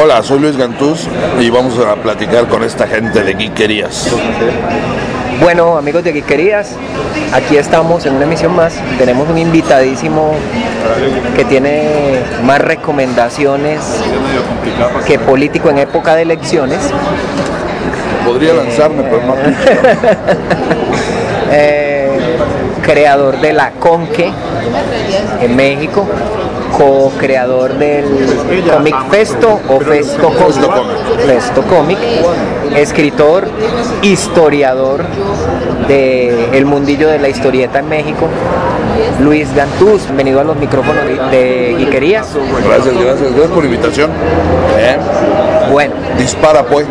Hola, soy Luis Gantús y vamos a platicar con esta gente de Geekerías. Bueno, amigos de Geekerías, aquí estamos en una emisión más. Tenemos un invitadísimo que tiene más recomendaciones que político en época de elecciones. Podría lanzarme, pero no. Eh, creador de la Conque en México, co-creador del Comic Festo o Festo Comic, Festo Comic, escritor, historiador del el mundillo de la historieta en México. Luis Gantús, bienvenido a los micrófonos de Guiquerías. Gracias, gracias, gracias por la invitación. Eh, Bueno, dispara pues.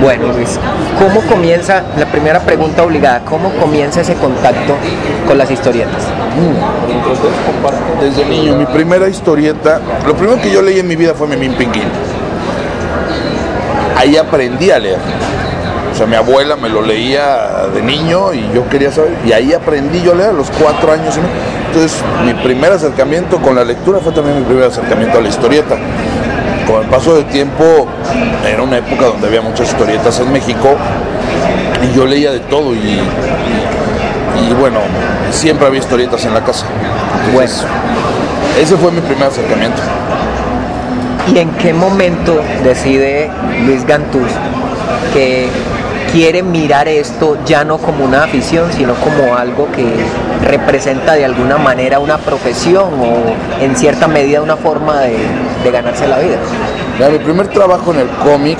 bueno Luis, ¿cómo comienza, la primera pregunta obligada, cómo comienza ese contacto con las historietas? Desde niño, mi primera historieta, lo primero que yo leí en mi vida fue Memín Pinguín. Ahí aprendí a leer. O sea, mi abuela me lo leía de niño y yo quería saber. Y ahí aprendí yo a leer a los cuatro años. Entonces, mi primer acercamiento con la lectura fue también mi primer acercamiento a la historieta. Con el paso del tiempo, era una época donde había muchas historietas en México y yo leía de todo y, y bueno, siempre había historietas en la casa. Entonces, ese fue mi primer acercamiento. ¿Y en qué momento decide Luis Gantús que quiere mirar esto ya no como una afición, sino como algo que representa de alguna manera una profesión o en cierta medida una forma de, de ganarse la vida? Mira, mi primer trabajo en el cómic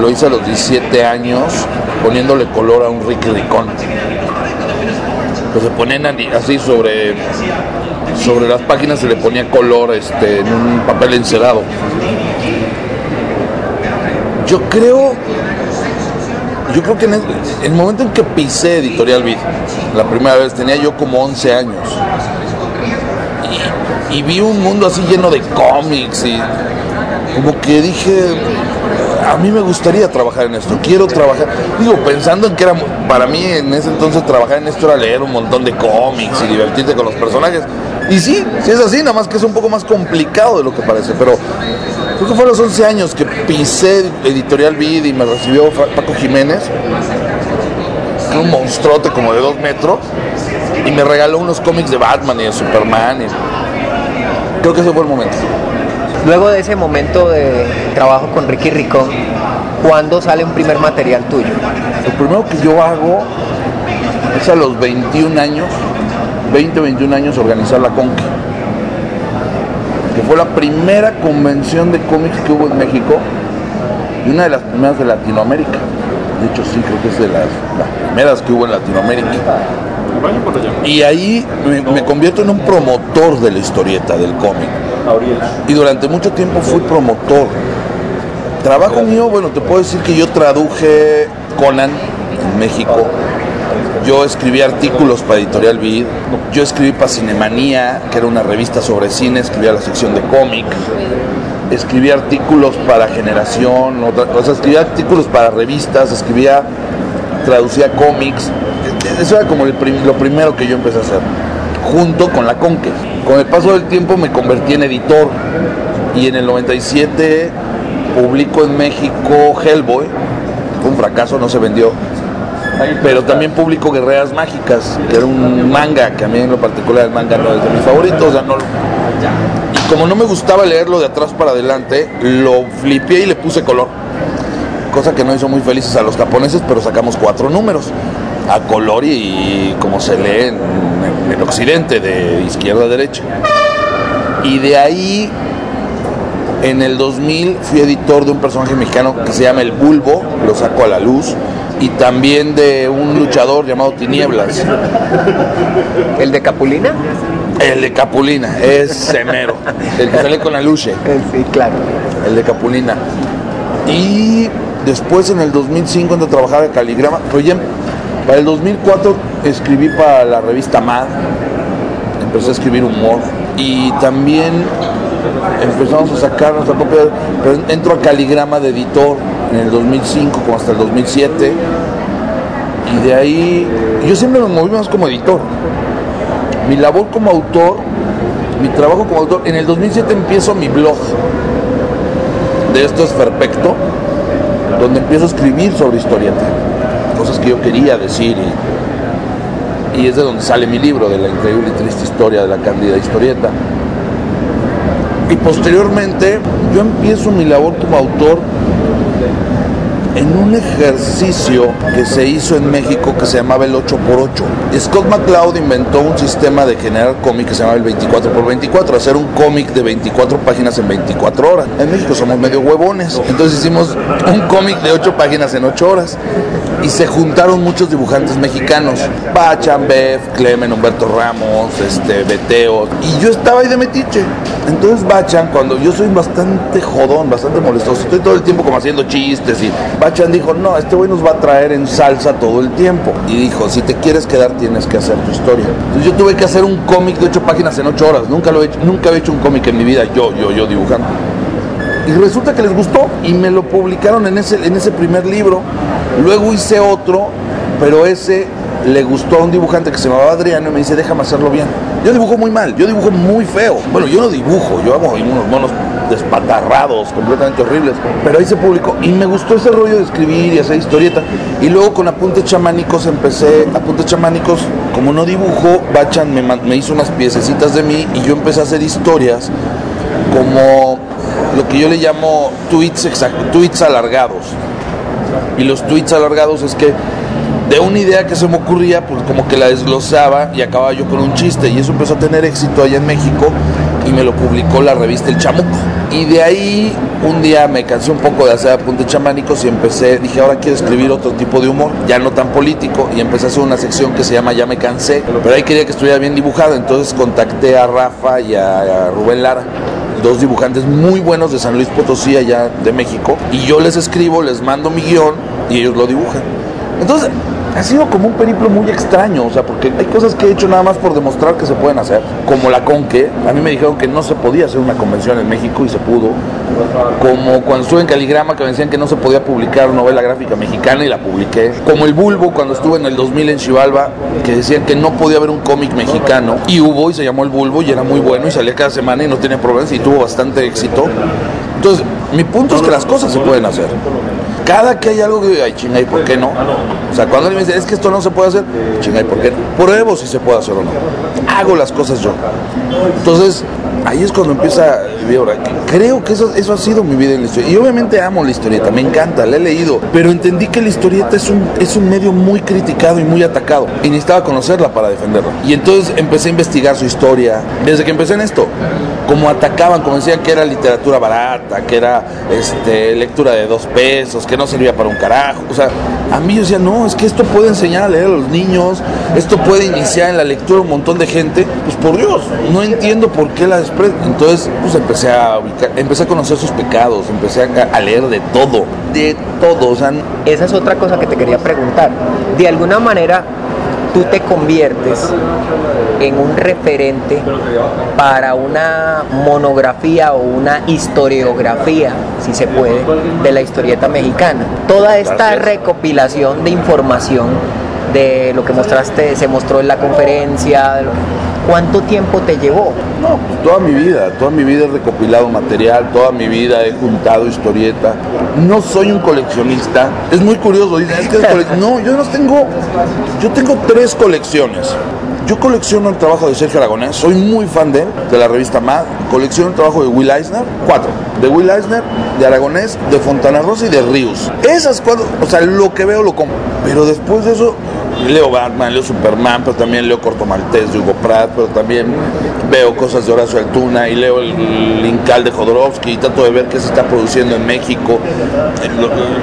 lo hice a los 17 años poniéndole color a un Ricky Ricón. Que se ponían así sobre, sobre las páginas se le ponía color este, en un papel encerado. Yo creo, yo creo que en el, momento en que pisé Editorial Vid, la primera vez tenía yo como 11 años y vi un mundo así lleno de cómics y como que dije, a mí me gustaría trabajar en esto, quiero trabajar, digo, pensando en que era, para mí en ese entonces trabajar en esto era leer un montón de cómics y divertirte con los personajes. Y sí, sí es así, nada más que es un poco más complicado de lo que parece, pero creo que fue a los 11 años que pisé Editorial Vid y me recibió Paco Jiménez, un monstruote como de dos metros, y me regaló unos cómics de Batman y de Superman. creo que ese fue el momento. Luego de ese momento de trabajo con Ricky Ricón, ¿cuándo sale un primer material tuyo? Lo primero que yo hago es a los 21 años, 20, 21 años, organizar la Conque. Que fue la primera convención de cómics que hubo en México y una de las primeras de Latinoamérica. De hecho, sí, creo que es de las, las primeras que hubo en Latinoamérica. Y ahí me, me convierto en un promotor de la historieta, del cómic. Y durante mucho tiempo fui promotor. Trabajo mío, bueno, te puedo decir que yo traduje Conan en México. Yo escribí artículos para Editorial Vid. Yo escribí para Cinemanía, que era una revista sobre cine, escribía la sección de cómic. Escribí artículos para Generación, otra- o sea, escribía artículos para revistas, escribía, traducía cómics. Eso era como el lo primero que yo empecé a hacer, junto con la Conque. Con el paso del tiempo me convertí en editor y en el 97 publico en México Hellboy. Fue un fracaso, no se vendió. Pero también publico Guerreras Mágicas, que era un manga, que a mí en lo particular el manga no es de mis favoritos. o sea, no- y como no me gustaba leerlo de atrás para adelante, lo flipié y le puse color. Cosa que no hizo muy felices a los japoneses, pero sacamos cuatro números a color y, y como se lee en, el occidente, de izquierda a derecha. Y de ahí, en el 2000, fui editor de un personaje mexicano que se llama El Bulbo, lo saco a la luz, y también de un luchador llamado Tinieblas, ¿El de Capulina? el de Capulina, es Semero, el que sale con la luche, Eh, Sí, claro. el de Capulina. Y después en el 2005 entro a trabajar en Caligrama. Oye, para el 2004 escribí para la revista Mad. Empecé a escribir humor. Y también empezamos a sacar nuestra propia... Pero entro a Caligrama de editor en el 2005 como hasta el 2007. Y de ahí... Yo siempre me moví más como editor. Mi labor como autor, mi trabajo como autor... En el 2007 empiezo mi blog. De esto es perfecto. Donde empiezo a escribir sobre historieta. Cosas que yo quería decir y, y es de donde sale mi libro, de la increíble y triste historia de la cándida historieta. Y posteriormente yo empiezo mi labor como autor en un ejercicio que se hizo en México que se llamaba el 8x8. Scott McCloud inventó un sistema de generar cómic que se llamaba el 24x24, hacer un cómic de 24 páginas en 24 horas. En México somos medio huevones, entonces hicimos un cómic de 8 páginas en 8 horas. Y se juntaron muchos dibujantes mexicanos, Bachan, Bev, Clemen, Humberto Ramos, este, Beteo, y yo estaba ahí de metiche. Entonces Bachan, cuando yo soy bastante jodón, bastante molestoso, estoy todo el tiempo como haciendo chistes y Bachan dijo, no, este güey nos va a traer en salsa todo el tiempo. Y dijo, si te quieres quedar tienes que hacer tu historia. Entonces yo tuve que hacer un cómic de ocho páginas en ocho horas. Nunca lo he hecho, nunca he hecho un cómic en mi vida, yo, yo, yo dibujando. Y resulta que les gustó y me lo publicaron en ese, en ese primer libro. Luego hice otro, pero ese le gustó a un dibujante que se llamaba Adriano y me dice, déjame hacerlo bien. Yo dibujo muy mal, yo dibujo muy feo. Bueno, yo no dibujo, yo hago unos monos despatarrados, completamente horribles. Pero ahí se publicó y me gustó ese rollo de escribir y hacer historieta. Y luego con Apuntes Chamánicos empecé, Apuntes Chamánicos, como no dibujo, Bachan me, me hizo unas piececitas de mí y yo empecé a hacer historias como lo que yo le llamo tweets, tweets alargados. Y los tweets alargados es que de una idea que se me ocurría, pues como que la desglosaba y acababa yo con un chiste. Y eso empezó a tener éxito allá en México y me lo publicó la revista El Chamuco. Y de ahí un día me cansé un poco de hacer apuntes chamánicos y empecé, dije, ahora quiero escribir otro tipo de humor, ya no tan político, y empecé a hacer una sección que se llama Ya me cansé, pero ahí quería que estuviera bien dibujado, entonces contacté a Rafa y a, a Rubén Lara dos dibujantes muy buenos de San Luis Potosí, allá de México, y yo les escribo, les mando mi guion y ellos lo dibujan. Entonces, ha sido como un periplo muy extraño, o sea, porque hay cosas que he hecho nada más por demostrar que se pueden hacer, como la Conque. A mí me dijeron que no se podía hacer una convención en México y se pudo. Como cuando estuve en Caligrama que me decían que no se podía publicar novela gráfica mexicana y la publiqué. Como el Bulbo cuando estuve en el 2000 en Chivalba, que decían que no podía haber un cómic mexicano y hubo y se llamó el Bulbo y era muy bueno y salía cada semana y no tenía problemas y tuvo bastante éxito. Entonces, mi punto es que las cosas se pueden hacer. Cada que hay algo que digo, ay chinga, ¿y por qué no? O sea, cuando alguien me dice, es que esto no se puede hacer, chinga, ¿y por qué no? Pruebo si se puede hacer o no. Hago las cosas yo. Entonces, ahí es cuando empieza, creo que eso, eso ha sido mi vida en la historia. Y obviamente amo la historieta, me encanta, la he leído, pero entendí que la historieta es un, es un medio muy criticado y muy atacado. Y necesitaba conocerla para defenderla. Y entonces empecé a investigar su historia. Desde que empecé en esto, como atacaban, como decían que era literatura barata, que era este, lectura de dos pesos, que no servía para un carajo. O sea, a mí yo decía, no, es que esto puede enseñar a leer a los niños, esto puede iniciar en la lectura un montón de gente. Pues por Dios, no entiendo por qué la despre... Entonces, pues empecé a ubicar, empecé a conocer sus pecados, empecé a, leer de todo, de todo. Esa es otra cosa que te quería preguntar. De alguna manera, tú te conviertes en un referente para una monografía o una historiografía, si se puede, de la historieta mexicana. Toda esta recopilación de información de lo que mostraste, se mostró en la conferencia, ¿cuánto tiempo te llevó? No, pues toda mi vida, toda mi vida he recopilado material, toda mi vida he juntado historieta. No soy un coleccionista. Es muy curioso, no, yo no tengo, yo tengo tres colecciones. Yo colecciono el trabajo de Sergio Aragonés, soy muy fan de él, de la revista MAD. Colecciono el trabajo de Will Eisner, cuatro. De Will Eisner, de Aragonés, de Fontana Rosa y de Ríos. Esas cuatro, o sea, lo que veo lo compro. Pero después de eso, leo Batman, leo Superman, pero también leo Corto Maltés de Hugo Pratt, pero también veo cosas de Horacio Altuna y leo el Incal de Jodorowsky y trato de ver qué se está produciendo en México,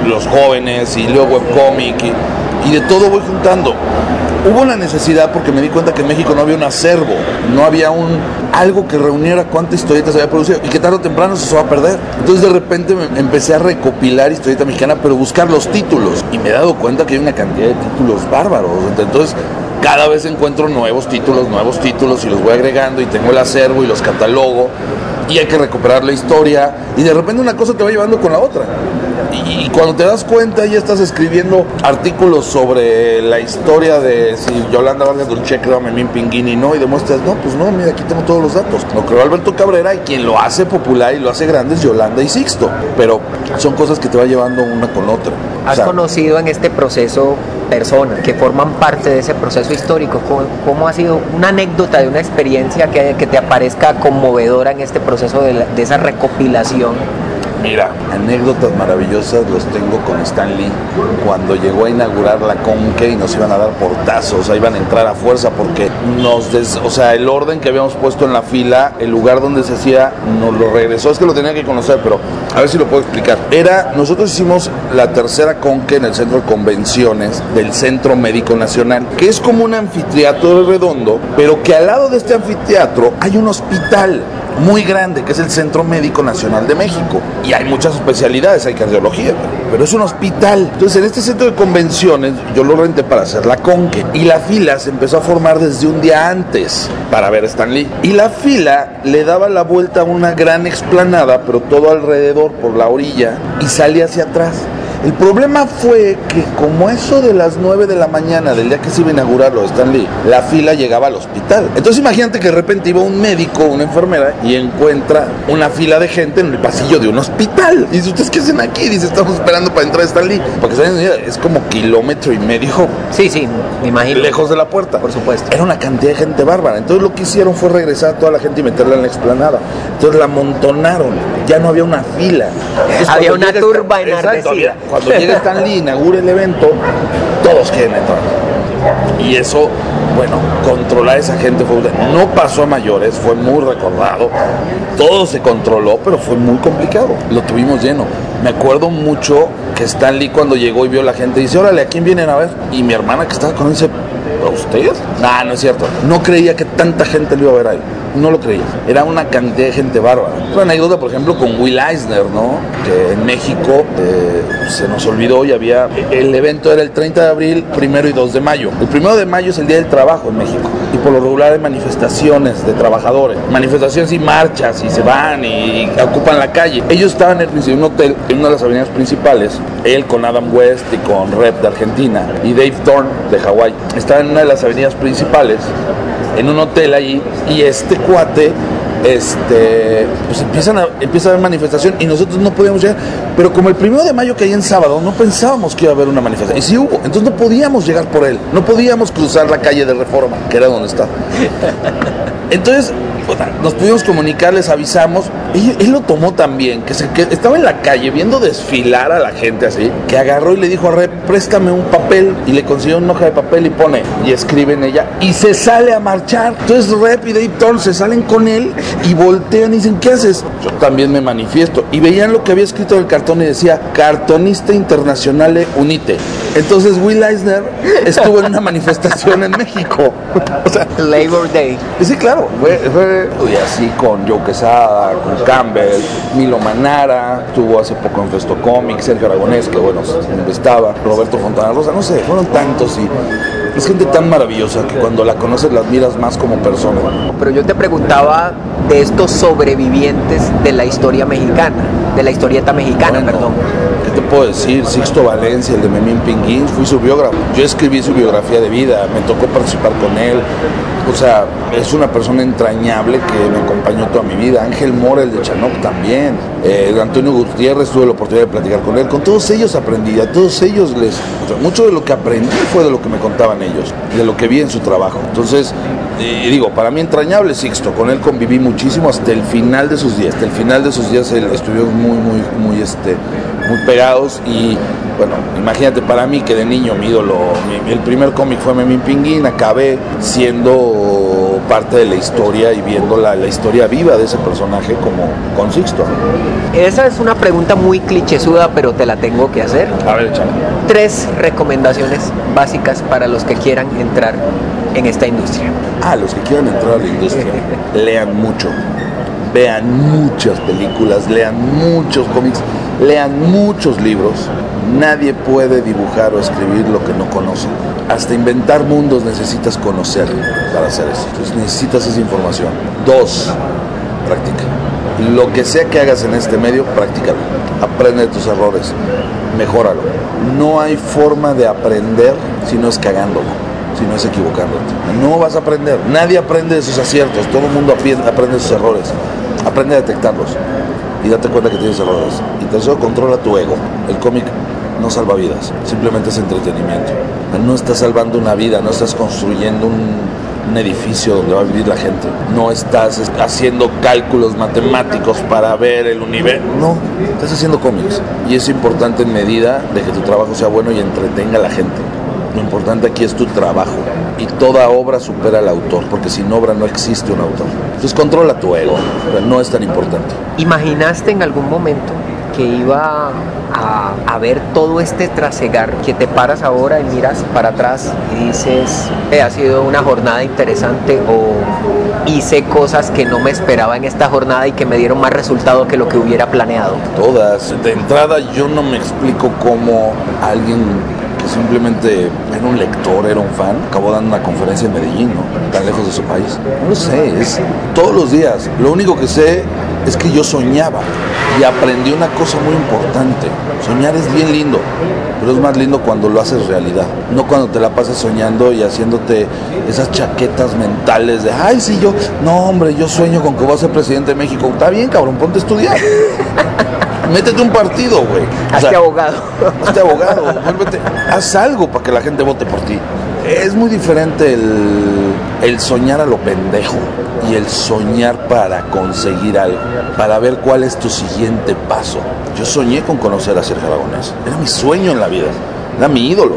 los jóvenes y leo webcomic y, y de todo voy juntando. Hubo una necesidad porque me di cuenta que en México no había un acervo no había un algo que reuniera cuántas historietas había producido y que tarde o temprano se va a perder. Entonces de repente me empecé a recopilar historieta mexicana, pero buscar los títulos y me he dado cuenta que hay una cantidad de títulos bárbaros. Entonces cada vez encuentro nuevos títulos, nuevos títulos y los voy agregando y tengo el acervo y los catalogo y hay que recuperar la historia y de repente una cosa te va llevando con la otra. Y, cuando te das cuenta ya estás escribiendo artículos sobre la historia de si Yolanda Vargas Dulce creó a Memín Pinguini, ¿no? Y demuestras, no, pues no, mira, aquí tengo todos los datos. Lo creó Alberto Cabrera y quien lo hace popular y lo hace grande es Yolanda y Sixto. Pero son cosas que te va llevando una con otra. ¿Has conocido en este proceso personas que forman parte de ese proceso histórico? ¿Cómo, ha sido una anécdota de una experiencia que, te aparezca conmovedora en este proceso de, de esa recopilación? Mira, anécdotas maravillosas los tengo con Stan Lee cuando llegó a inaugurar la Conque y nos iban a dar portazos, o iban a entrar a fuerza porque nos, des, o sea, el orden que habíamos puesto en la fila, el lugar donde se hacía, nos lo regresó. Es que lo tenía que conocer, pero a ver si lo puedo explicar. Era, nosotros hicimos la tercera Conque en el centro de convenciones del Centro Médico Nacional, que es como un anfiteatro redondo, pero que al lado de este anfiteatro hay un hospital muy grande, que es el Centro Médico Nacional de México. Y hay muchas especialidades, hay cardiología, pero es un hospital. Entonces, en este centro de convenciones, yo lo renté para hacer la conque. Y la fila se empezó a formar desde un día antes para ver a Stan Lee. Y la fila le daba la vuelta a una gran explanada, pero todo alrededor por la orilla, y salía hacia atrás. El problema fue que como eso de las 9 de la mañana del día que se iba a inaugurar lo de Stanley, la fila llegaba al hospital. Entonces imagínate que de repente iba un médico, una enfermera y encuentra una fila de gente en el pasillo de un hospital. Y dice, ¿ustedes qué hacen aquí? Dice, estamos esperando para entrar a Stanley. Porque es como kilómetro y medio. Sí, sí, me imagino. Lejos de la puerta. Por supuesto. Era una cantidad de gente bárbara. Entonces lo que hicieron fue regresar a toda la gente y meterla en la explanada. Entonces la amontonaron. Ya no había una fila. había una turba enardecida cuando llega Stan Lee, inaugura el evento, todos quieren entrar. Y eso, bueno, controlar a esa gente fue, no pasó a mayores, fue muy recordado. Todo se controló, pero fue muy complicado. Lo tuvimos lleno. Me acuerdo mucho que Stan Lee cuando llegó y vio a la gente, dice, órale, ¿a quién vienen a ver? Y mi hermana que estaba con él dice, ¿a usted? No, no es cierto. No creía que tanta gente lo iba a ver ahí no lo creía. Era una cantidad de gente bárbara. Una anécdota, por ejemplo, con Will Eisner, ¿no? Que en México eh, se nos olvidó y había. El evento era el 30 de abril, primero y 2 de mayo. El primero de mayo es el Día del Trabajo en México. Y por lo regular hay manifestaciones de trabajadores. Manifestaciones y marchas y se van y, ocupan la calle. Ellos estaban en un hotel en una de las avenidas principales. Él con Adam West y con Rep de Argentina y Dave Thorne de Hawái. Estaban en una de las avenidas principales en un hotel allí y este cuate este, pues empiezan a, empieza a haber manifestación y nosotros no podíamos llegar. Pero como el primero de mayo que hay en sábado, no pensábamos que iba a haber una manifestación. Y sí hubo, entonces no podíamos llegar por él, no podíamos cruzar la calle de Reforma, que era donde está. Entonces, nos pudimos comunicar, les avisamos. Él lo tomó también, que, se, que estaba en la calle viendo desfilar a la gente así, que agarró y le dijo a Rep, préstame un papel. Y le consiguió una hoja de papel y pone, y escribe en ella, y se sale a marchar. Entonces Rep y Dave Thorne se salen con él y voltean y dicen, ¿qué haces? Yo también me manifiesto. Y veían lo que había escrito en el cartón y decía, cartonista internacional unite. Entonces Will Eisner estuvo en una manifestación en México. o sea, Labor Day. Sí, claro, fue, fue y así con Joe Quesada, con Campbell, Milo Manara, estuvo hace poco en Festo Comics, Sergio Aragonés, que bueno, estaba, Roberto Fontana Rosa, no sé, fueron tantos y es gente tan maravillosa que cuando la conoces la admiras más como persona. Pero yo te preguntaba de estos sobrevivientes de la historia mexicana, de la historieta mexicana, perdón. ¿Qué te puedo decir? Sixto Valencia, el de Memín Pinguín, fui su biógrafo. Yo escribí su biografía de vida, me tocó participar con él. O sea, es una persona entrañable que me acompañó toda mi vida. Ángel Mora, el de Chanoc también. Eh, Antonio Gutiérrez, tuve la oportunidad de platicar con él. Con todos ellos aprendí, a todos ellos les... mucho de lo que aprendí fue de lo que me contaban ellos, de lo que vi en su trabajo. Entonces, eh, digo, para mí entrañable Sixto, con él conviví muchísimo hasta el final de sus días. Hasta el final de sus días él estuvimos muy, muy, muy, este, muy pegados y bueno, imagínate para mí que de niño mi ídolo, el primer cómic fue Memín Pinguín, acabé siendo parte de la historia y viendo la, historia viva de ese personaje como con Sixto. Esa es una pregunta muy clichésuda, pero te la tengo que hacer. A ver, échale. Tres recomendaciones básicas para los que quieran entrar en esta industria? Ah, los que quieran entrar a la industria, lean mucho, vean muchas películas, lean muchos cómics, lean muchos libros. Nadie puede dibujar o escribir lo que no conoce. Hasta inventar mundos necesitas conocer para hacer eso. Entonces necesitas esa información. Dos, práctica. Lo que sea que hagas en este medio, practícalo. Aprende de tus errores, mejóralo. No hay forma de aprender si no es cagándolo, si no es equivocándote. No vas a aprender. Nadie aprende de sus aciertos, todo el mundo aprende de sus errores. Aprende a detectarlos y date cuenta que tienes errores. Y tercero, controla tu ego. El cómic no salva vidas, simplemente es entretenimiento. No estás salvando una vida, no estás construyendo un, edificio donde va a vivir la gente. No estás haciendo cálculos matemáticos para ver el universo. No, estás haciendo cómics. Y es importante en medida de que tu trabajo sea bueno y entretenga a la gente. Lo importante aquí es tu trabajo. Y toda obra supera al autor, porque sin obra no existe un autor. Entonces controla tu ego, pero no es tan importante. ¿Imaginaste en algún momento que iba a, ver todo este trasegar, que te paras ahora y miras para atrás y dices, eh, ha sido una jornada interesante o hice cosas que no me esperaba en esta jornada y que me dieron más resultado que lo que hubiera planeado? Todas. De entrada yo no me explico cómo alguien simplemente era un lector, era un fan, acabó dando una conferencia en Medellín, ¿no? Tan lejos de su país. No lo sé, es todos los días. Lo único que sé es que yo soñaba y aprendí una cosa muy importante. Soñar es bien lindo, pero es más lindo cuando lo haces realidad, no cuando te la pasas soñando y haciéndote esas chaquetas mentales de, ay, sí, yo, no, hombre, yo sueño con que voy a ser presidente de México. Está bien, cabrón, ponte a estudiar. métete un partido, güey. Hazte abogado. Hazte abogado, haz algo para que la gente vote por ti. Es muy diferente el, el soñar a lo pendejo y el soñar para conseguir algo, para ver cuál es tu siguiente paso. Yo soñé con conocer a Sergio Aragonés. Era mi sueño en la vida, era mi ídolo.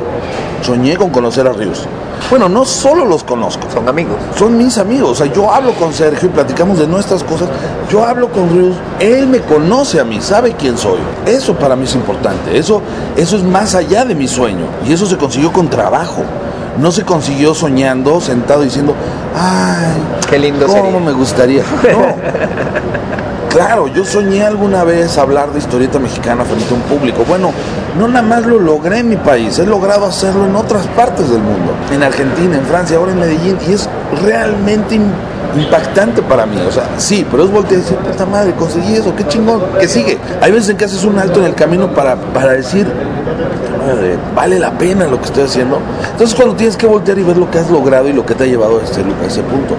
Soñé con conocer a Ríos. Bueno, no solo los conozco. Son amigos. Son mis amigos. O sea, yo hablo con Sergio y platicamos de nuestras cosas. Yo hablo con Rius. Él me conoce a mí, sabe quién soy. Eso para mí es importante. Eso, eso es más allá de mi sueño. Y eso se consiguió con trabajo. No se consiguió soñando, sentado diciendo, ay, qué lindo ¿cómo me gustaría? No. Claro, yo soñé alguna vez hablar de historieta mexicana frente a un público. Bueno, no nada más lo logré en mi país, he logrado hacerlo en otras partes del mundo. En Argentina, en Francia, ahora en Medellín. Y es realmente impactante para mí. O sea, sí, pero es voltear y decir, puta madre, conseguí eso, qué chingón, que sigue. Hay veces en que haces un alto en el camino para, para decir, madre, vale la pena lo que estoy haciendo. Entonces cuando tienes que voltear y ver lo que has logrado y lo que te ha llevado a, este, a ese punto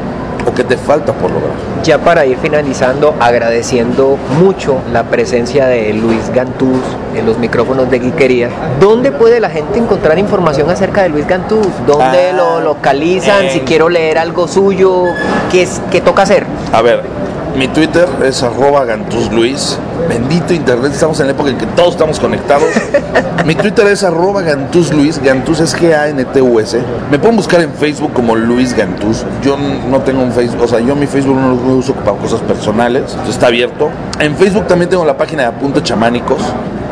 o que te falta por lograr. Ya para ir finalizando, agradeciendo mucho la presencia de Luis Gantús en los micrófonos de Guiquería. ¿Dónde puede la gente encontrar información acerca de Luis Gantús? ¿Dónde ah, lo localizan? Si quiero leer algo suyo, ¿qué, es, ¿qué toca hacer? A ver, mi Twitter es arroba Luis. Bendito internet, estamos en la época en que todos estamos conectados. mi Twitter es arroba Luis. Gantús es G-A-N-T-U-S. Me pueden buscar en Facebook como Luis Gantús. Yo no tengo un Facebook, o sea, yo mi Facebook no lo uso para cosas personales. está abierto. En Facebook también tengo la página de Apuntes Chamánicos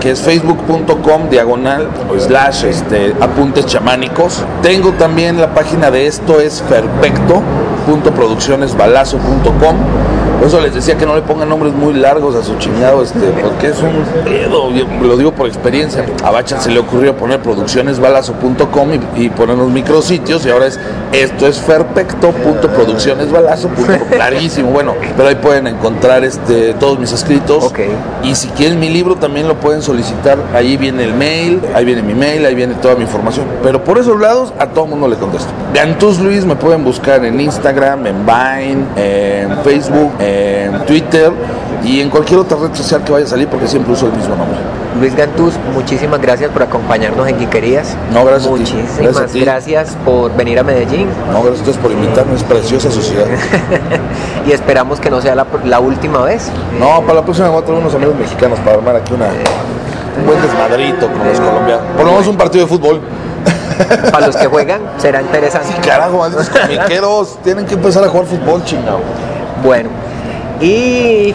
que es facebook.com diagonal slash este, apuntes chamánicos. Tengo también la página de esto es perfecto.produccionesbalazo.com por eso les decía que no le pongan nombres muy largos a su chingado, este, porque es un pedo, lo digo por experiencia. A Bachan se le ocurrió poner produccionesbalazo.com y, poner los micrositios y ahora es esto es perfecto.produccionesbalazo.com. Larguísimo, bueno, pero ahí pueden encontrar este, todos mis escritos. Okay. Y si quieren mi libro también lo pueden solicitar. Ahí viene el mail, ahí viene mi mail, ahí viene toda mi información. Pero por esos lados a todo mundo le contesto. De Antus Luis me pueden buscar en Instagram, en Vine, en Facebook, en Twitter y en cualquier otra red social que vaya a salir porque siempre uso el mismo nombre. Luis Gantús, muchísimas gracias por acompañarnos en Quiquerías. No, gracias Muchísimas a ti. gracias, por venir a Medellín. No, gracias a ustedes por invitarme, es preciosa su ciudad. y esperamos que no sea la, última vez. No, para la próxima voy a traer unos amigos mexicanos para armar aquí una, un buen desmadrito con los colombianos. Por lo menos un partido de fútbol. Para los que juegan será interesante. Sí, carajo, malditos comiqueros. Tienen que empezar a jugar fútbol, chingado. Bueno, y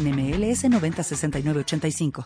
NMLS 906985.